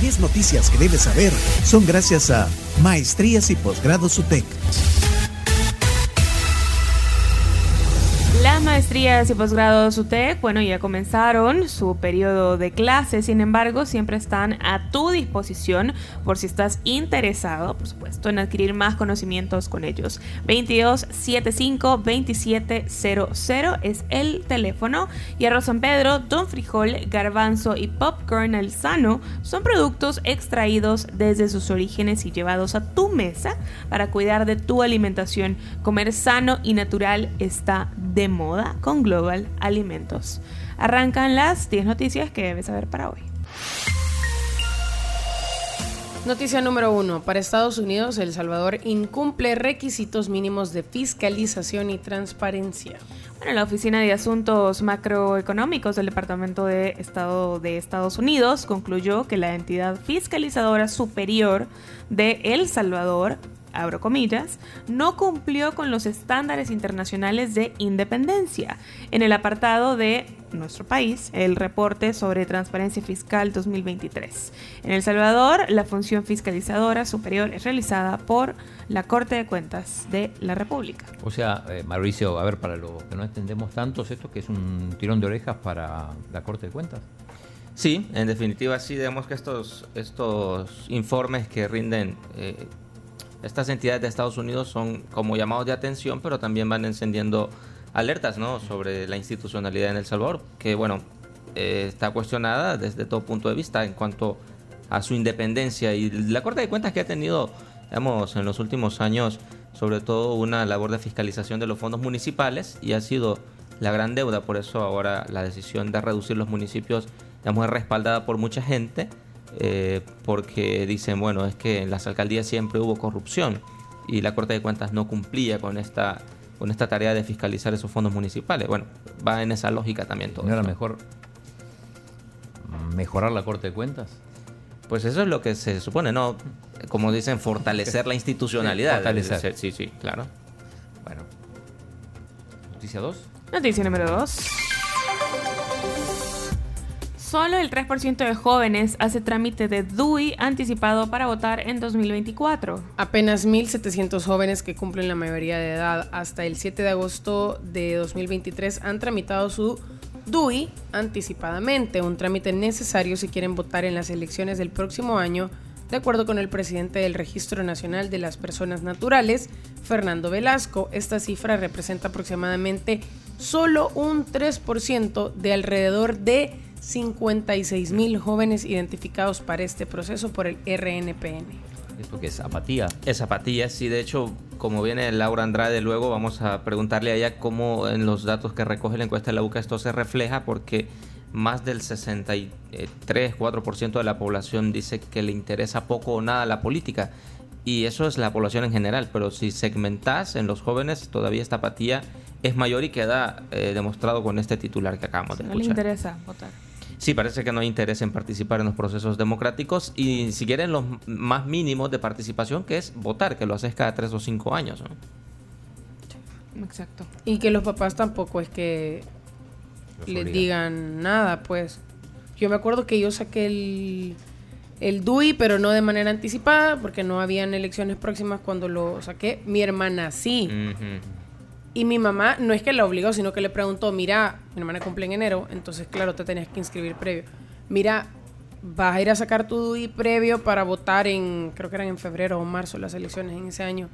Las 10 noticias que debes saber son gracias a Maestrías y Posgrados UTEC. Maestrías y posgrados UTEC, bueno, ya comenzaron su periodo de clases, sin embargo, siempre están a tu disposición por si estás interesado, por supuesto, en adquirir más conocimientos con ellos. 2275-2700 es el teléfono y arroz San Pedro, don frijol, garbanzo y popcorn al sano son productos extraídos desde sus orígenes y llevados a tu mesa para cuidar de tu alimentación. Comer sano y natural está de moda con Global Alimentos. Arrancan las 10 noticias que debes saber para hoy. Noticia número uno. Para Estados Unidos, El Salvador incumple requisitos mínimos de fiscalización y transparencia. Bueno, la Oficina de Asuntos Macroeconómicos del Departamento de Estado de Estados Unidos concluyó que la entidad fiscalizadora superior de El Salvador abro comillas, no cumplió con los estándares internacionales de independencia. En el apartado de nuestro país, el reporte sobre transparencia fiscal 2023. En El Salvador, la función fiscalizadora superior es realizada por la Corte de Cuentas de la República. O sea, eh, Mauricio, a ver, para lo que no entendemos tanto, ¿esto que es un tirón de orejas para la Corte de Cuentas? Sí, en definitiva sí, vemos que estos, estos informes que rinden eh, estas entidades de Estados Unidos son como llamados de atención, pero también van encendiendo alertas ¿no? sobre la institucionalidad en El Salvador, que bueno, eh, está cuestionada desde todo punto de vista en cuanto a su independencia y la Corte de Cuentas que ha tenido, digamos, en los últimos años, sobre todo una labor de fiscalización de los fondos municipales y ha sido la gran deuda, por eso ahora la decisión de reducir los municipios, digamos, es respaldada por mucha gente eh, porque dicen, bueno, es que en las alcaldías siempre hubo corrupción y la Corte de Cuentas no cumplía con esta, con esta tarea de fiscalizar esos fondos municipales. Bueno, va en esa lógica también todo. ¿No era mejor mejorar la Corte de Cuentas? Pues eso es lo que se supone, ¿no? Como dicen, fortalecer la institucionalidad. fortalecer. Sí, sí, claro. Bueno. Noticia 2. Noticia número 2. Solo el 3% de jóvenes hace trámite de DUI anticipado para votar en 2024. Apenas 1.700 jóvenes que cumplen la mayoría de edad hasta el 7 de agosto de 2023 han tramitado su DUI anticipadamente, un trámite necesario si quieren votar en las elecciones del próximo año, de acuerdo con el presidente del Registro Nacional de las Personas Naturales, Fernando Velasco. Esta cifra representa aproximadamente solo un 3% de alrededor de 56 mil jóvenes identificados para este proceso por el RNPN. ¿Esto qué es? ¿Apatía? Es apatía, sí. De hecho, como viene Laura Andrade luego, vamos a preguntarle a ella cómo en los datos que recoge la encuesta de la UCA esto se refleja, porque más del 63, 4% de la población dice que le interesa poco o nada la política. Y eso es la población en general, pero si segmentas en los jóvenes, todavía esta apatía es mayor y queda eh, demostrado con este titular que acabamos de No escuchar. le interesa votar. Sí, parece que no hay interés en participar en los procesos democráticos y ni siquiera en los más mínimos de participación, que es votar, que lo haces cada tres o cinco años. ¿no? Exacto. Y que los papás tampoco es que Los les obligan. digan nada, pues. Yo me acuerdo que yo saqué el, el DUI, pero no de manera anticipada, porque no habían elecciones próximas cuando lo saqué. Mi hermana sí. Y mi mamá no es que la obligó, sino que le preguntó, mira, mi hermana cumple en enero, entonces claro, te tenías que inscribir previo. Mira, vas a ir a sacar tu DUI previo para votar en, creo que eran en febrero o marzo las elecciones en ese año.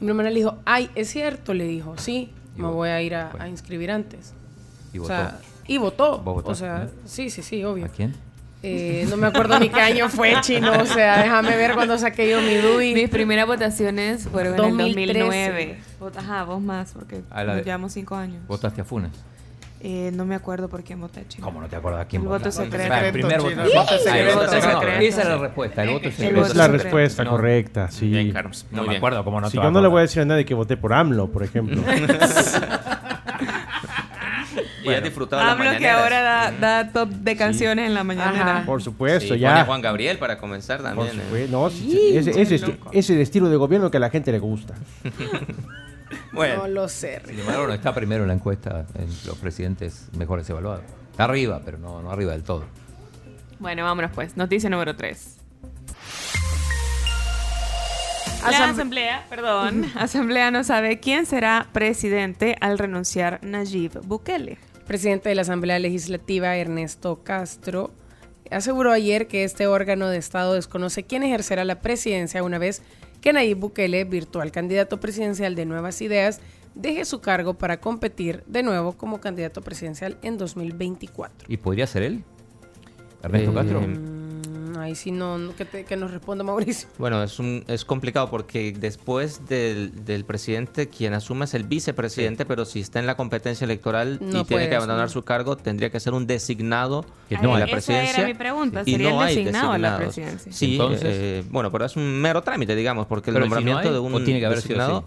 Y mi hermana le dijo, ay, es cierto, le dijo, sí, Y me votó. voy a ir a, inscribir antes. Y O votó. sea, y votó. ¿Vos votaste, o sea, sí, sí, sí, obvio. ¿A quién? Eh, no me acuerdo ni qué año fue, chino. O sea, déjame ver cuando saqué yo mi DUI. Mis primeras votaciones fueron en el 2013. 2009. Vos- Ajá, vos más, porque nos llevamos cinco años. ¿Votaste a Funes? Eh, no me acuerdo por quién voté, chino. ¿Cómo no te acuerdas quién El voto votaste? secreto. Ah, el primer voto. Secreto. el voto secreto. Esa es la respuesta, el voto secreto. Es la respuesta No. correcta, sí. Bien, Carlos. No Muy me bien. acuerdo cómo no Si te yo no le voy a decir a nadie que voté por AMLO, por ejemplo. Y has disfrutado las Hablo que ahora da, da top de canciones en la mañana. Ajá. por supuesto, Sí, ya. pone Juan Gabriel para comenzar Por también. ¿eh? supuesto. No, sí, sí, ese, ese esti- ese es el estilo de gobierno que a la gente le gusta. Bueno, No lo sé. Sin embargo, no está primero en la encuesta en los presidentes mejores evaluados. Está arriba, pero no, no arriba del todo. Bueno, vámonos pues. Noticia número 3. La asamblea, perdón, asamblea no sabe quién será presidente al renunciar Nayib Bukele. Presidente de la Asamblea Legislativa, Ernesto Castro, aseguró ayer que este órgano de Estado desconoce quién ejercerá la presidencia una vez que Nayib Bukele, virtual candidato presidencial de Nuevas Ideas, deje su cargo para competir de nuevo como candidato presidencial en 2024. ¿Y podría ser él? Ernesto Eh, Castro. Ahí sí no, no- que, te- que nos responda Mauricio. Bueno, es, un, es complicado porque después del, del presidente, quien asume es el vicepresidente, pero si está en la competencia electoral No y tiene que abandonar su cargo, tendría que ser un designado Que no la Esa presidencia. era mi pregunta, y ¿sería no el designado a la presidencia? Sí, Entonces- eh, bueno, pero es un mero trámite, digamos, porque el Pero si no nombramiento hay, de un ¿o tiene que haber sido designado?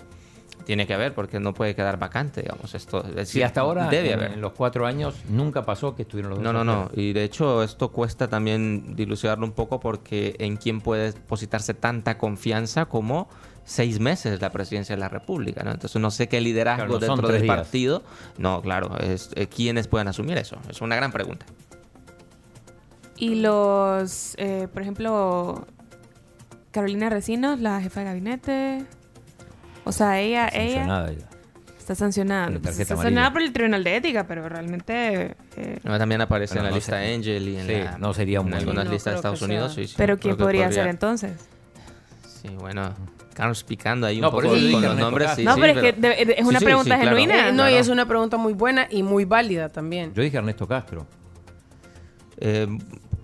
Tiene que haber, porque no puede quedar vacante, digamos. Esto, es Sí, hasta ahora, debe en, haber. en los cuatro años, nunca pasó que estuvieron los dos. No, no, no. Y de hecho esto cuesta también dilucidarlo un poco porque en quién puede depositarse tanta confianza como seis meses la presidencia de la República, ¿no? Entonces no sé qué liderazgo Claro, no son dentro del días. partido. No, claro, es eh, quiénes pueden asumir eso. Es una gran pregunta. Y los, eh, por ejemplo, Carolina Recinos, la jefa de gabinete. O sea, ella, ella Sancionada está sancionada. Con la Pues, está amarilla. sancionada por el Tribunal de Ética, pero realmente... eh, No, También aparece en la no lista sé. Angel y en, Sí, la- no sería un en buen- algunas No listas de Estados Unidos. sea. sí, sí, pero ¿quién podría ser entonces? Sí, bueno, Carlos picando ahí No, un poco con los nombres. Sí, no, sí, pero es que de- es una pregunta claro. genuina. No, y es una pregunta muy buena y muy válida también. Yo dije Ernesto Castro. Eh,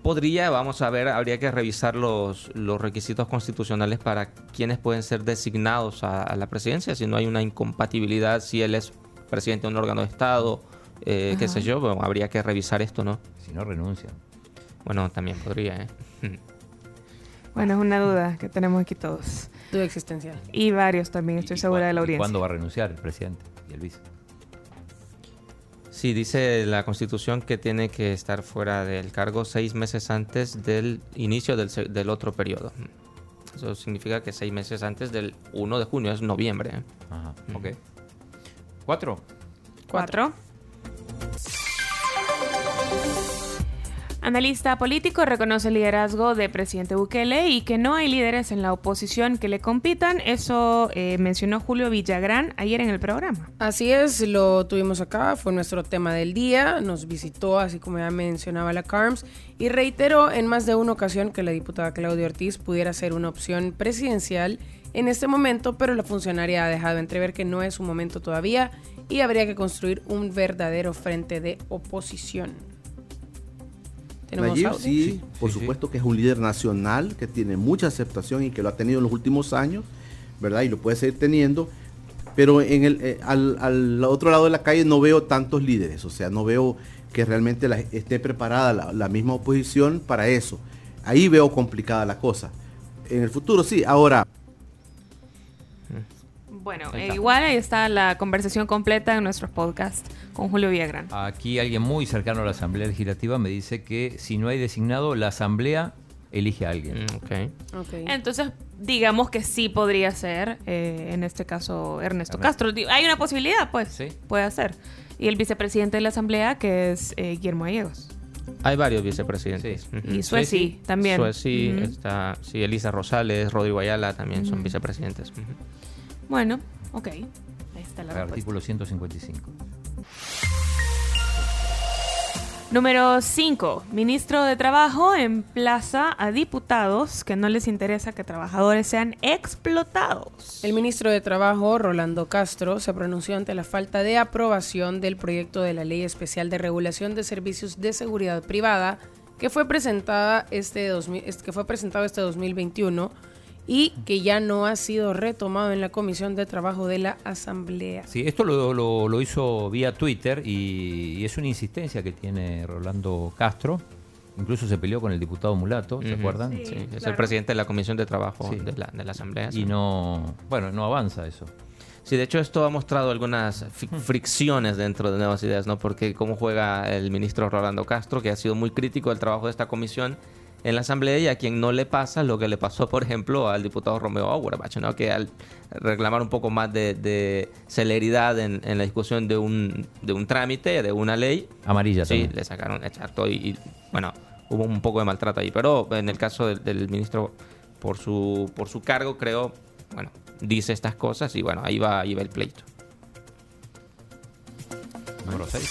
podría, vamos a ver, habría que revisar los, los requisitos constitucionales para quienes pueden ser designados a, a la presidencia, si no hay una incompatibilidad, si él es presidente de un órgano de Estado, eh, qué sé yo, bueno, habría que revisar esto, ¿no? Si no, renuncia. Bueno, también podría, ¿eh? Bueno, es una duda que tenemos aquí todos. Duda existencial. Y varios también, estoy ¿Y segura de la y audiencia. ¿Cuándo va a renunciar el presidente y el vice? Sí, dice la Constitución que tiene que estar fuera del cargo seis meses antes del inicio del, otro periodo. Eso significa que seis meses antes del 1 de junio, es noviembre. Ajá, ok. ¿Cuatro? Cuatro. Analista político reconoce el liderazgo de presidente Bukele y que no hay líderes en la oposición que le compitan. Eso eh, mencionó Julio Villagrán ayer en el programa. Así es, lo tuvimos acá, fue nuestro tema del día, nos visitó, así como ya mencionaba la CARMS, y reiteró en más de una ocasión que la diputada Claudia Ortiz pudiera ser una opción presidencial en este momento, pero la funcionaria ha dejado entrever que no es un momento todavía y habría que construir un verdadero frente de oposición. ¿Tenemos Nayib, audio? sí, por sí, sí. supuesto que es un líder nacional que tiene mucha aceptación y que lo ha tenido en los últimos años, ¿verdad? Y lo puede seguir teniendo. Pero en el, eh, al, al otro lado de la calle no veo tantos líderes, o sea, no veo que realmente la- esté preparada la, la misma oposición para eso. Ahí veo complicada la cosa. En el futuro sí, ahora Bueno, Ahí eh, igual ahí está la conversación completa en nuestros podcasts con Julio Villagrán. Aquí alguien muy cercano a la Asamblea Legislativa me dice que si no hay designado, la Asamblea elige a alguien. Mm, ok. Ok. Entonces, digamos que sí podría ser, eh, en este caso, Ernesto. Castro. Hay una posibilidad, pues, Sí. puede ser. Y el vicepresidente de la Asamblea, que es eh, Guillermo Gallegos. Hay varios vicepresidentes. Sí. Y Sueci también. Sueci, Ujú. está, sí, Elisa Rosales, Rodrigo Ayala también son vicepresidentes. Bueno, ok. Ahí está la respuesta. Artículo 155. Número 5. Ministro de Trabajo emplaza a diputados que no les interesa que trabajadores sean explotados. El ministro de Trabajo, Rolando Castro, se pronunció ante la falta de aprobación del proyecto de la Ley Especial de Regulación de Servicios de Seguridad Privada que fue presentada este 2000 es- que fue presentado este 2021 y que ya no ha sido retomado en la Comisión de Trabajo de la Asamblea. Sí, esto lo, lo- lo hizo vía Twitter y, y es una insistencia que tiene Rolando Castro. Incluso se peleó con el diputado Mulato, ¿se acuerdan? Sí. Sí, es el presidente de la Comisión de Trabajo Sí. de, la, de la Asamblea. sí. Y no, bueno, no avanza eso. Sí, de hecho esto ha mostrado algunas fricciones dentro de Nuevas Ideas, ¿no? Porque cómo juega el ministro Rolando Castro, que ha sido muy crítico del trabajo de esta comisión en la Asamblea y a quien no le pasa lo que le pasó, por ejemplo, al diputado Romeo Auerbach, ¿no? Que al reclamar un poco más de, de celeridad en, en la discusión de un, de un trámite, de una ley, Amarilla Sí, también. le sacaron exacto y, y, bueno, hubo un poco de maltrato ahí, pero en el caso del, del ministro por su por su cargo creo bueno, dice estas cosas y bueno, ahí va, ahí va el pleito. Número 6.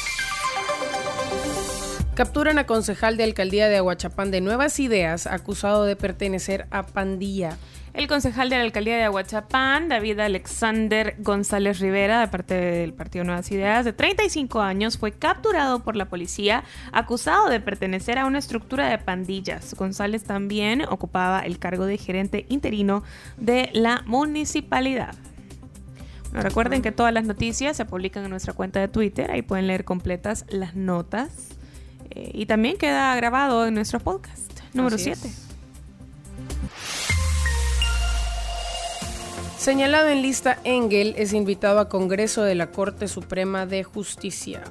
Capturan a concejal de alcaldía de Aguachapán de Nuevas Ideas acusado de pertenecer a pandilla. El concejal de la alcaldía de Aguachapán, David Alexander González Rivera, de parte del Partido Nuevas Ideas, de 35 años, fue capturado por la policía acusado de pertenecer a una estructura de pandillas. González también ocupaba el cargo de gerente interino de la municipalidad. Recuerden que todas las noticias se publican en nuestra cuenta de Twitter, ahí pueden leer completas las notas. Eh, y también queda grabado en nuestro podcast número 7. Señalado en lista Engel es invitado a Congreso de la Corte Suprema de Justicia.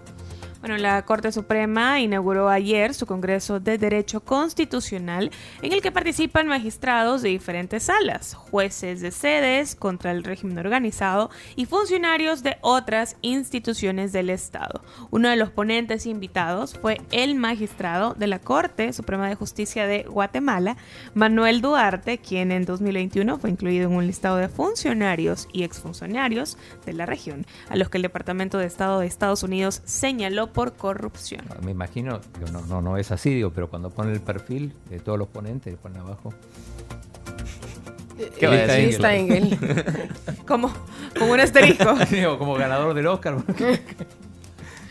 Bueno, la Corte Suprema inauguró ayer su Congreso de Derecho Constitucional, en el que participan magistrados de diferentes salas, jueces de sedes contra el régimen organizado y funcionarios de otras instituciones del Estado. Uno de los ponentes invitados fue el magistrado de la Corte Suprema de Justicia de Guatemala, Manuel Duarte, quien en 2021 fue incluido en un listado de funcionarios y exfuncionarios de la región, a los que el Departamento de Estado de Estados Unidos señaló por corrupción. Me imagino, no, no, no es así, digo, pero cuando pone el perfil de todos los ponentes, pone abajo. ¿Qué va a decir? Lista Engel. Como, como un asterisco. Digo, como ganador del Oscar.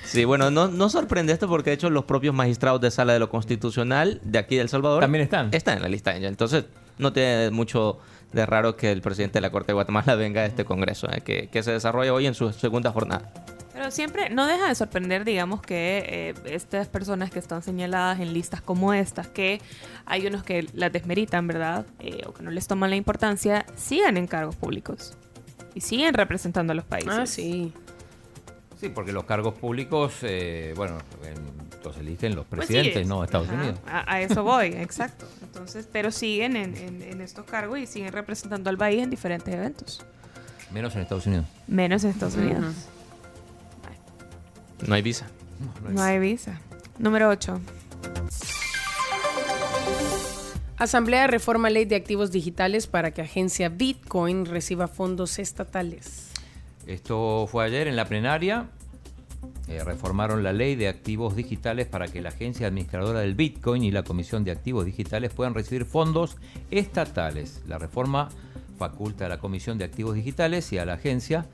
Sí, bueno, no, no sorprende esto porque de hecho los propios magistrados de sala de lo constitucional de aquí de El Salvador También están. Están en la lista Angel. Entonces, no tiene mucho de raro que el presidente de la Corte de Guatemala venga a este congreso, eh, que, que se desarrolla hoy en su segunda jornada. Pero siempre no deja de sorprender, digamos, que eh, estas personas que están señaladas en listas como estas, que hay unos que las desmeritan, ¿verdad? Eh, o que no les toman la importancia, sigan en cargos públicos. Y siguen representando a los países. Ah, sí. Sí, porque los cargos públicos, eh, bueno, en- los eligen los Pues presidentes, sí, no Estados ajá, Unidos. A, a eso voy, exacto. Entonces, pero siguen en, en- en estos cargos y siguen representando al país en diferentes eventos. Menos en Estados Unidos. Menos en Estados Unidos. No hay visa. No hay visa. Número 8. Asamblea reforma ley de activos digitales para que agencia Bitcoin reciba fondos estatales. Esto fue ayer en la plenaria. Eh, reformaron la ley de activos digitales para que la agencia administradora del Bitcoin y la Comisión de Activos Digitales puedan recibir fondos estatales. La reforma faculta a la Comisión de Activos Digitales y a la agencia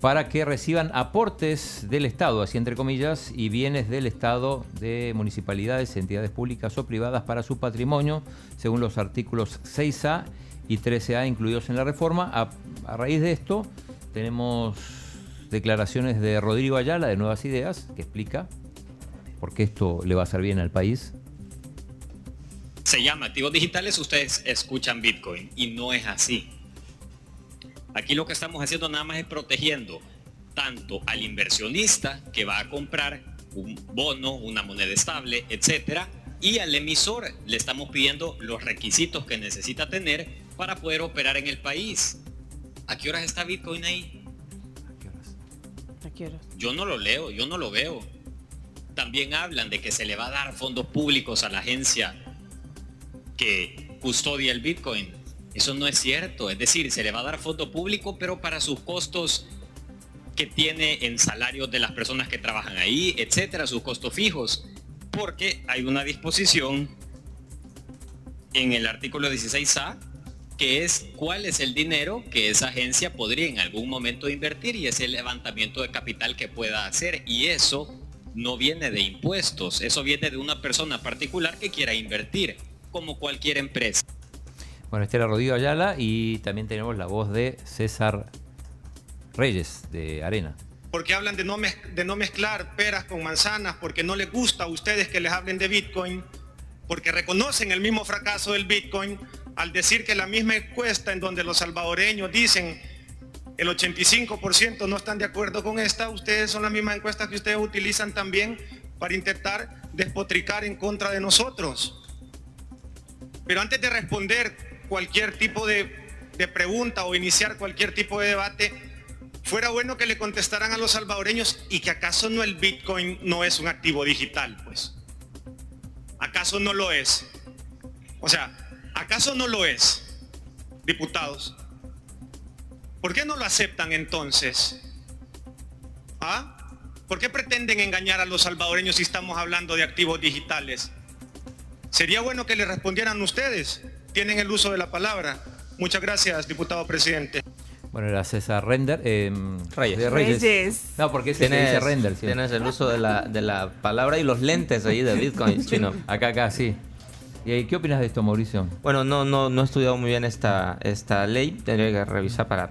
para que reciban aportes del Estado, así entre comillas, y bienes del Estado de municipalidades, entidades públicas o privadas para su patrimonio, según los artículos 6A y 13A incluidos en la reforma. A, raíz de esto, tenemos declaraciones de Rodrigo Ayala de Nuevas Ideas, que explica por qué esto le va a hacer bien al país. se llama activos digitales, ustedes escuchan Bitcoin y no es así. Aquí lo que estamos haciendo nada más es protegiendo tanto al inversionista que va a comprar un bono, una moneda estable, etcétera, y al emisor le estamos pidiendo los requisitos que necesita tener para poder operar en el país. ¿A qué horas está Bitcoin ahí? ¿A qué horas? Yo no lo leo, yo no lo veo. También hablan de que se le va a dar fondos públicos a la agencia que custodia el Bitcoin. Eso no es cierto. Es decir, se le va a dar fondo público, pero para sus costos que tiene en salarios de las personas que trabajan ahí, etcétera, sus costos fijos. Porque hay una disposición en el artículo 16A que es cuál es el dinero que esa agencia podría en algún momento invertir y ese levantamiento de capital que pueda hacer. Y eso no viene de impuestos, eso viene de una persona particular que quiera invertir, como cualquier empresa. Bueno, este era Rodrigo Ayala y también tenemos la voz de César Reyes de Arena. porque hablan de no, de no mezclar peras con manzanas, porque no les gusta a ustedes que les hablen de Bitcoin, porque reconocen el mismo fracaso del Bitcoin al decir que la misma encuesta en donde los salvadoreños dicen el 85% no están de acuerdo con esta, ustedes son las mismas encuestas que ustedes utilizan también para intentar despotricar en contra de nosotros. Pero antes de responder cualquier tipo de, pregunta o iniciar cualquier tipo de debate, fuera bueno que le contestaran a los salvadoreños y que acaso no el Bitcoin no es un activo digital, pues. ¿Acaso no lo es? O sea, ¿acaso no lo es, diputados? ¿Por qué no lo aceptan entonces? ¿Ah? ¿Por qué pretenden engañar a los salvadoreños si estamos hablando de activos digitales? Sería bueno que le respondieran ustedes. Tienen el uso de la palabra. Muchas gracias, diputado presidente. Bueno, era César Render. Eh, Reyes. de Reyes. No, porque ese se Tienes, dice Render. sí. tienes el uso de la, de la palabra y los lentes ahí de Bitcoin chino. Acá, acá, sí. ¿Y ahí, qué opinas de esto, Mauricio? Bueno, no, no, no he estudiado muy bien esta, esta ley. Tendría que revisar para.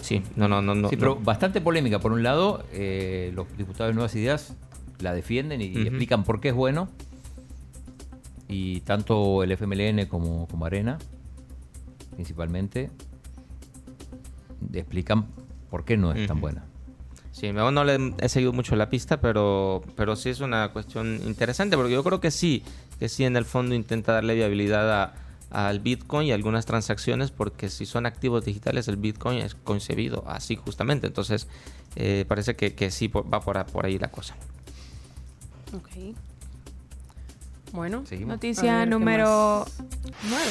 Sí, no, no, no. no sí, pero no. bastante polémica. Por un lado, eh, los diputados de Nuevas Ideas la defienden y, explican por qué es bueno. Y tanto el FMLN como, como Arena, principalmente, explican por qué no es tan Ujú. buena. Sí, aún no le he seguido mucho la pista, pero, pero sí es una cuestión interesante, porque yo creo que sí, que sí en el fondo intenta darle viabilidad a- al Bitcoin y algunas transacciones, porque si son activos digitales, el Bitcoin es concebido así justamente. Entonces, eh, parece que, que sí por- va por, a- por ahí la cosa. Ok. Bueno. Seguimos. Noticia ver, ¿qué número 9.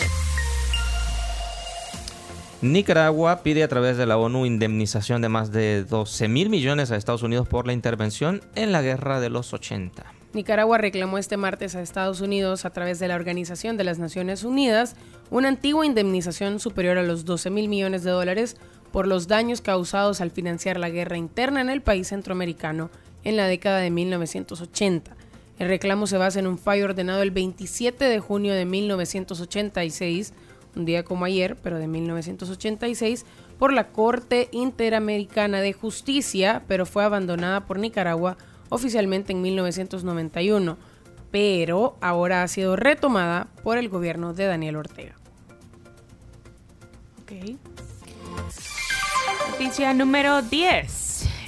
Nicaragua pide a través de la ONU indemnización de más de 12 mil millones a Estados Unidos por la intervención en la guerra de los 80. Nicaragua reclamó este martes a Estados Unidos a través de la Organización de las Naciones Unidas una antigua indemnización superior a los 12 mil millones de dólares por los daños causados al financiar la guerra interna en el país centroamericano en la década de 1980. El reclamo se basa en un fallo ordenado el 27 de junio de 1986, un día como ayer, pero de 1986, por la Corte Interamericana de Justicia, pero fue abandonada por Nicaragua oficialmente en 1991, pero ahora ha sido retomada por el gobierno de Daniel Ortega. Noticia número 10.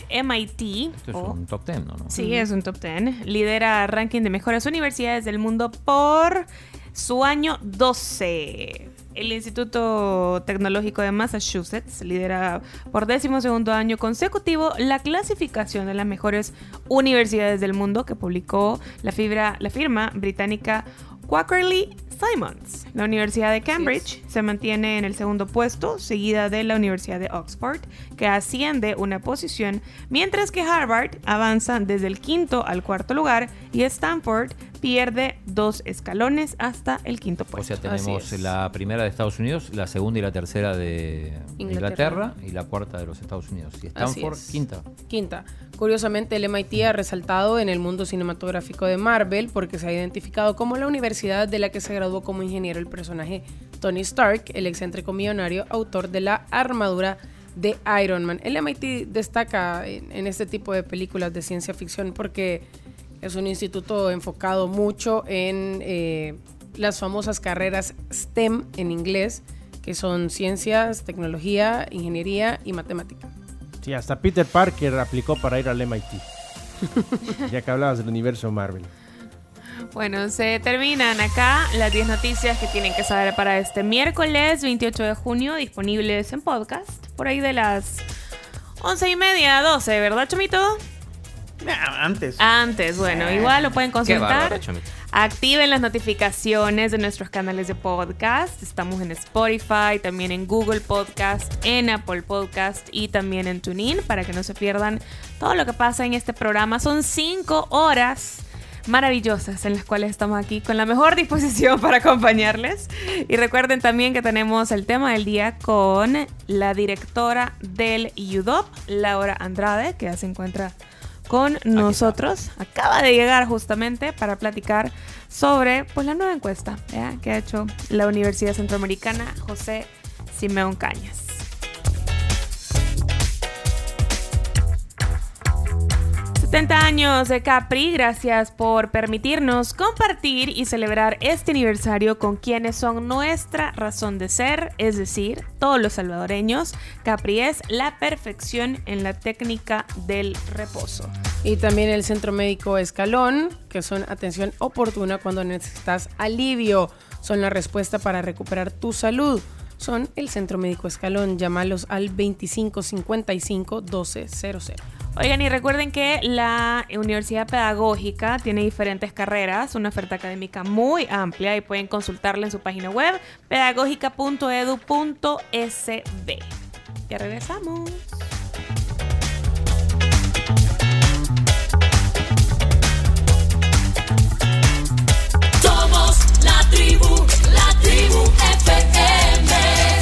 MIT. Esto es o- un top 10, ¿no? ¿no? Sí, es un top 10. Lidera ranking de mejores universidades del mundo por su año 12. El Instituto Tecnológico de Massachusetts lidera por décimo segundo año consecutivo la clasificación de las mejores universidades del mundo que publicó la, fibra, la firma británica Quackerly Simons. La Universidad de Cambridge se mantiene en el segundo puesto, seguida de la Universidad de Oxford, que asciende una posición, mientras que Harvard avanza desde el quinto al cuarto lugar y Stanford pierde dos escalones hasta el quinto O puesto. sea, tenemos la primera de Estados Unidos, la segunda y la tercera de Inglaterra. Inglaterra, y la cuarta de los Estados Unidos. Y Stanford, es. quinta. Quinta. Curiosamente, el MIT ha resaltado en el mundo cinematográfico de Marvel porque se ha identificado como la universidad de la que se graduó como ingeniero el personaje Tony Stark, el excéntrico millonario autor de la armadura de Iron Man. El MIT destaca en, en este tipo de películas de ciencia ficción porque es un instituto enfocado mucho en eh, las famosas carreras STEM en inglés, que son ciencias, tecnología, ingeniería y matemática. Sí, hasta Peter Parker aplicó para ir al MIT. ya que hablabas del universo Marvel. Bueno, se terminan acá las 10 noticias que tienen que saber para este miércoles 28 de junio, disponibles en podcast, por ahí de las 11 y media, 12, ¿verdad, Chomito? Ah, Antes. Antes, bueno, igual lo pueden consultar. bárbaro. Activen las notificaciones de nuestros canales de podcast. Estamos en Spotify, también en Google Podcast, en Apple Podcast y también en TuneIn para que no se pierdan todo lo que pasa en este programa. Son cinco horas maravillosas en las cuales estamos aquí con la mejor disposición para acompañarles. Y recuerden también que tenemos el tema del día con la directora del UDOP, Laura Andrade, que ya se encuentra con nosotros. Acaba de llegar justamente para platicar sobre pues, la nueva encuesta ¿ya? que ha hecho la Universidad Centroamericana José Simeón Cañas. ...70 años de Capri, gracias por permitirnos compartir y celebrar este aniversario con quienes son nuestra razón de ser, es decir, todos los salvadoreños. Capri es la perfección en la técnica del reposo. Y también el Centro Médico Escalón, que son atención oportuna cuando necesitas alivio. Son la respuesta para recuperar tu salud. Son el Centro Médico Escalón. Llámalos al 2555 1200. Oigan, y recuerden que la Universidad Pedagógica tiene diferentes carreras, una oferta académica muy amplia y pueden consultarla en su página web pedagógica.edu.sd. Ya regresamos. Somos la tribu, la tribu FM.